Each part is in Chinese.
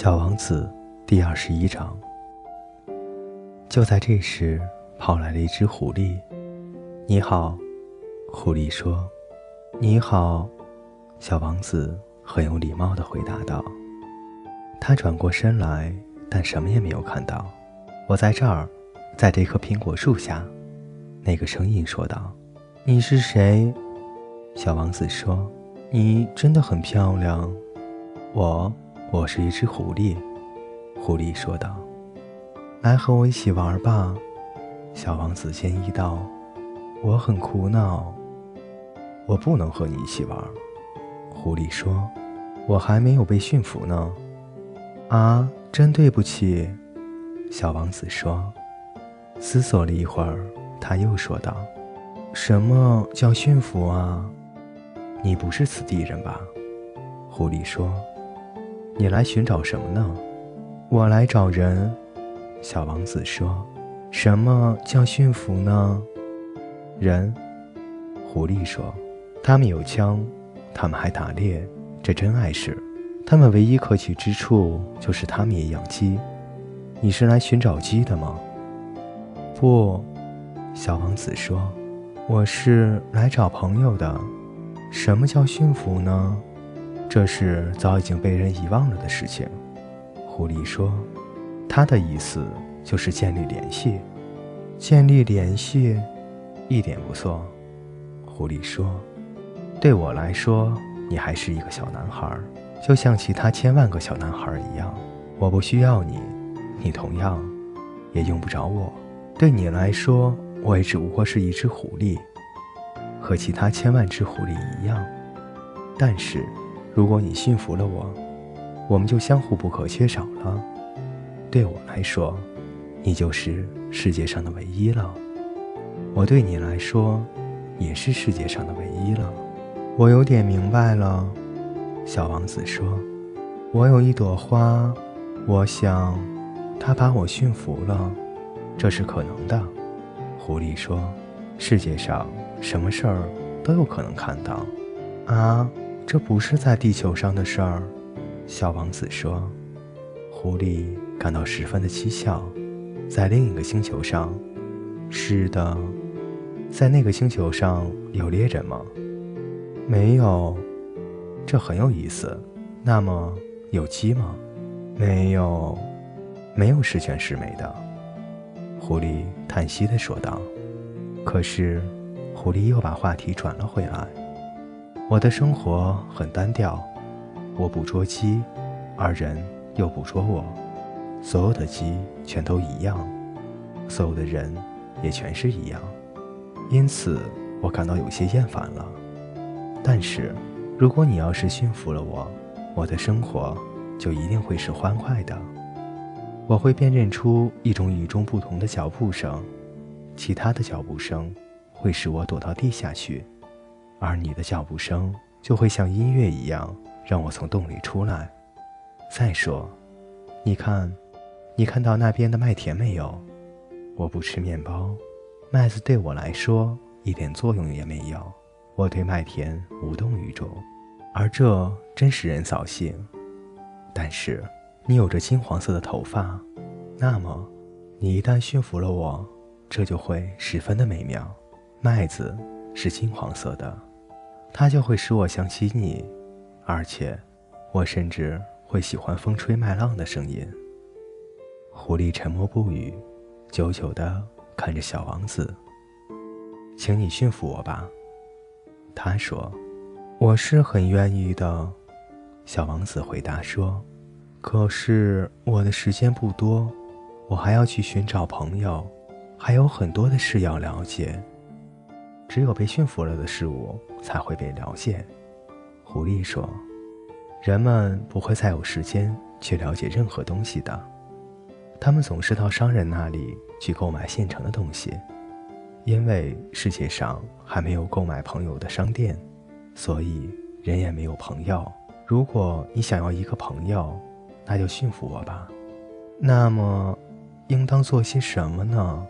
小王子第二十一章。就在这时，跑来了一只狐狸。“你好。”狐狸说。“你好。”小王子很有礼貌的回答道。他转过身来，但什么也没有看到。“我在这儿，在这棵苹果树下。”那个声音说道。“你是谁？”小王子说。“你真的很漂亮。”我。我是一只狐狸，狐狸说道：“来和我一起玩吧。”小王子建议道：“我很苦恼，我不能和你一起玩。”狐狸说：“我还没有被驯服呢。”啊，真对不起，小王子说。思索了一会儿，他又说道：“什么叫驯服啊？你不是此地人吧？”狐狸说。你来寻找什么呢？我来找人。小王子说：“什么叫驯服呢？”人。狐狸说：“他们有枪，他们还打猎，这真碍事。他们唯一可取之处就是他们也养鸡。你是来寻找鸡的吗？”不，小王子说：“我是来找朋友的。什么叫驯服呢？”这是早已经被人遗忘了的事情，狐狸说：“他的意思就是建立联系，建立联系，一点不错。”狐狸说：“对我来说，你还是一个小男孩，就像其他千万个小男孩一样。我不需要你，你同样也用不着我。对你来说，我也只不过是一只狐狸，和其他千万只狐狸一样。但是。”如果你驯服了我，我们就相互不可缺少了。对我来说，你就是世界上的唯一了；我对你来说，也是世界上的唯一了。我有点明白了，小王子说：“我有一朵花，我想，它把我驯服了，这是可能的。”狐狸说：“世界上什么事儿都有可能看到。”啊。这不是在地球上的事儿，小王子说。狐狸感到十分的蹊跷。在另一个星球上，是的，在那个星球上有猎人吗？没有。这很有意思。那么有鸡吗？没有。没有十全十美的。狐狸叹息地说道。可是，狐狸又把话题转了回来。我的生活很单调，我捕捉鸡，而人又捕捉我。所有的鸡全都一样，所有的人也全是一样，因此我感到有些厌烦了。但是，如果你要是驯服了我，我的生活就一定会是欢快的。我会辨认出一种与众不同的脚步声，其他的脚步声会使我躲到地下去。而你的脚步声就会像音乐一样，让我从洞里出来。再说，你看，你看到那边的麦田没有？我不吃面包，麦子对我来说一点作用也没有。我对麦田无动于衷，而这真使人扫兴。但是，你有着金黄色的头发，那么，你一旦驯服了我，这就会十分的美妙。麦子是金黄色的。它就会使我想起你，而且，我甚至会喜欢风吹麦浪的声音。狐狸沉默不语，久久地看着小王子。请你驯服我吧，他说。我是很愿意的，小王子回答说。可是我的时间不多，我还要去寻找朋友，还有很多的事要了解。只有被驯服了的事物才会被了解，狐狸说：“人们不会再有时间去了解任何东西的，他们总是到商人那里去购买现成的东西，因为世界上还没有购买朋友的商店，所以人也没有朋友。如果你想要一个朋友，那就驯服我吧。那么，应当做些什么呢？”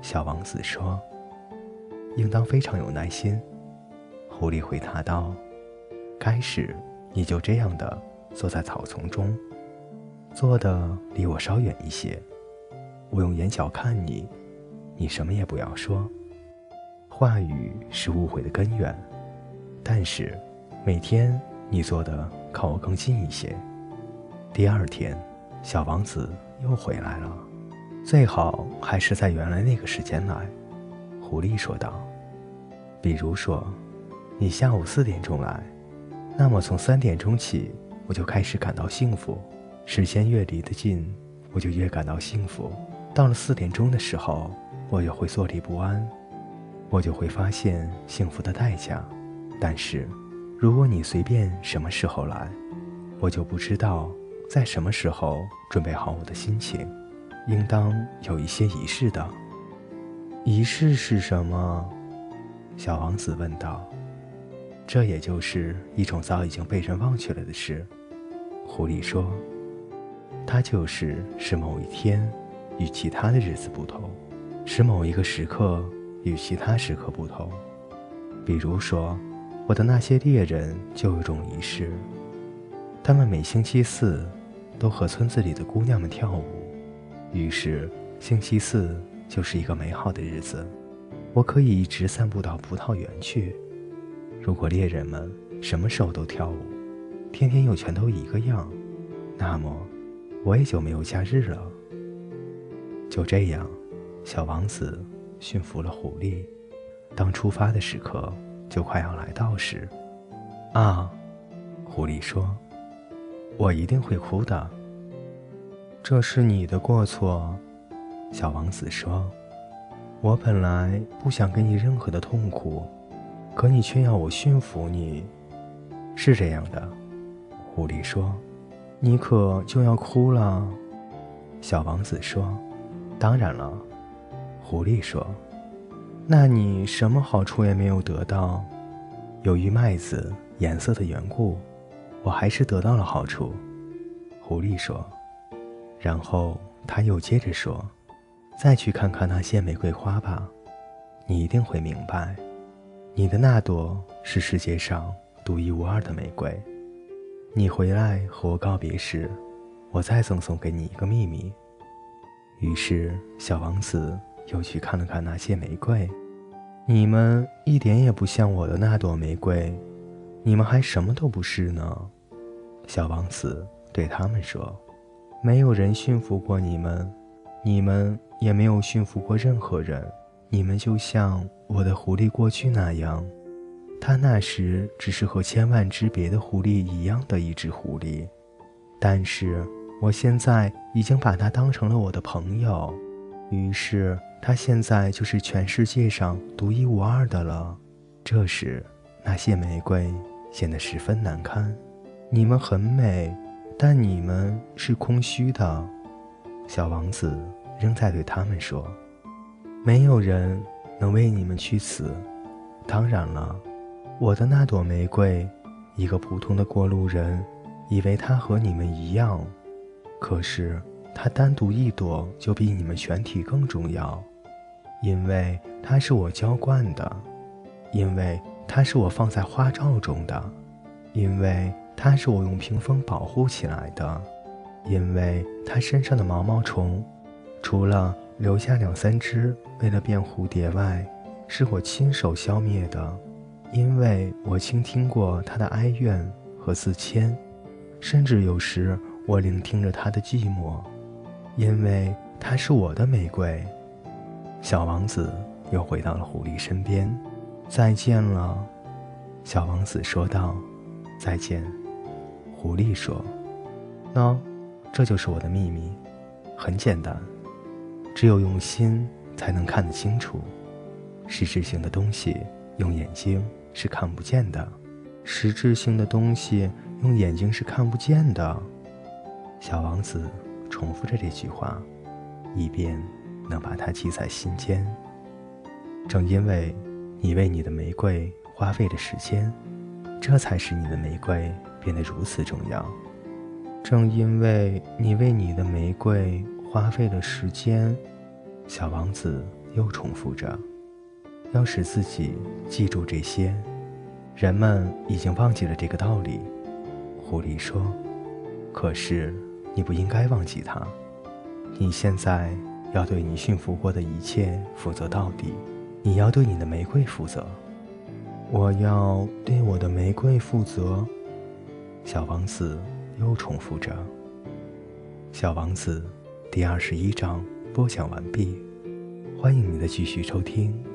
小王子说。应当非常有耐心，狐狸回答道：“开始，你就这样的坐在草丛中，坐的离我稍远一些。我用眼角看你，你什么也不要说。话语是误会的根源。但是，每天你坐的靠我更近一些。第二天，小王子又回来了，最好还是在原来那个时间来。狐狸说道：“比如说，你下午四点钟来，那么从三点钟起，我就开始感到幸福。时间越离得近，我就越感到幸福。到了四点钟的时候，我就会坐立不安，我就会发现幸福的代价。”但是，如果你随便什么时候来，我就不知道在什么时候准备好我的心情。应当有一些仪式的。仪式是什么？小王子问道。这也就是一种早已经被人忘却了的事。狐狸说：“它就是使某一天与其他的日子不同，使某一个时刻与其他时刻不同。比如说。”我的那些猎人就有种仪式，他们每星期四都和村子里的姑娘们跳舞，于是星期四就是一个美好的日子。我可以一直散步到葡萄园去。如果猎人们什么时候都跳舞，天天又全都一个样，那么我也就没有假日了。就这样，小王子驯服了狐狸。当出发的时刻。就快要来到时，啊，狐狸说：“我一定会哭的。”这是你的过错，小王子说：“我本来不想给你任何的痛苦，可你却要我驯服你。”是这样的，狐狸说：“你可就要哭了。”小王子说：“当然了。”狐狸说。那你什么好处也没有得到？由于麦子颜色的缘故，我还是得到了好处。狐狸说。然后他又接着说：“再去看看那些玫瑰花吧，你一定会明白，你的那朵是世界上独一无二的玫瑰。你回来和我告别时，我再赠送给你一个秘密。”于是小王子又去看了看那些玫瑰。你们一点也不像我的那朵玫瑰，你们还什么都不是呢。小王子对他们说：“没有人驯服过你们，你们也没有驯服过任何人。你们就像我的狐狸过去那样，它那时只是和千万只别的狐狸一样的一只狐狸，但是我现在已经把它当成了我的朋友。于是。”它现在就是全世界上独一无二的了。这时，那些玫瑰显得十分难堪。你们很美，但你们是空虚的。小王子仍在对他们说：“没有人能为你们去死。当然了，我的那朵玫瑰，一个普通的过路人以为它和你们一样，可是它单独一朵就比你们全体更重要。”因为它是我浇灌的，因为它是我放在花罩中的，因为它是我用屏风保护起来的，因为它身上的毛毛虫，除了留下两三只为了变蝴蝶外，是我亲手消灭的，因为我倾听过它的哀怨和自谦，甚至有时我聆听着它的寂寞，因为它是我的玫瑰。小王子又回到了狐狸身边。再见了，小王子说道。再见，狐狸说。喏，这就是我的秘密，很简单，只有用心才能看得清楚。实质性的东西用眼睛是看不见的，实质性的东西用眼睛是看不见的。小王子重复着这句话，以便。能把它记在心间。正因为你为你的玫瑰花费了时间，这才使你的玫瑰变得如此重要。正因为你为你的玫瑰花费了时间，小王子又重复着，要使自己记住这些。人们已经忘记了这个道理。狐狸说：“可是你不应该忘记它。你现在要对你驯服过的一切负责到底。你要对你的玫瑰负责。我要对我的玫瑰负责。小王子又重复着。小王子第二十一章播讲完毕。欢迎你的继续收听。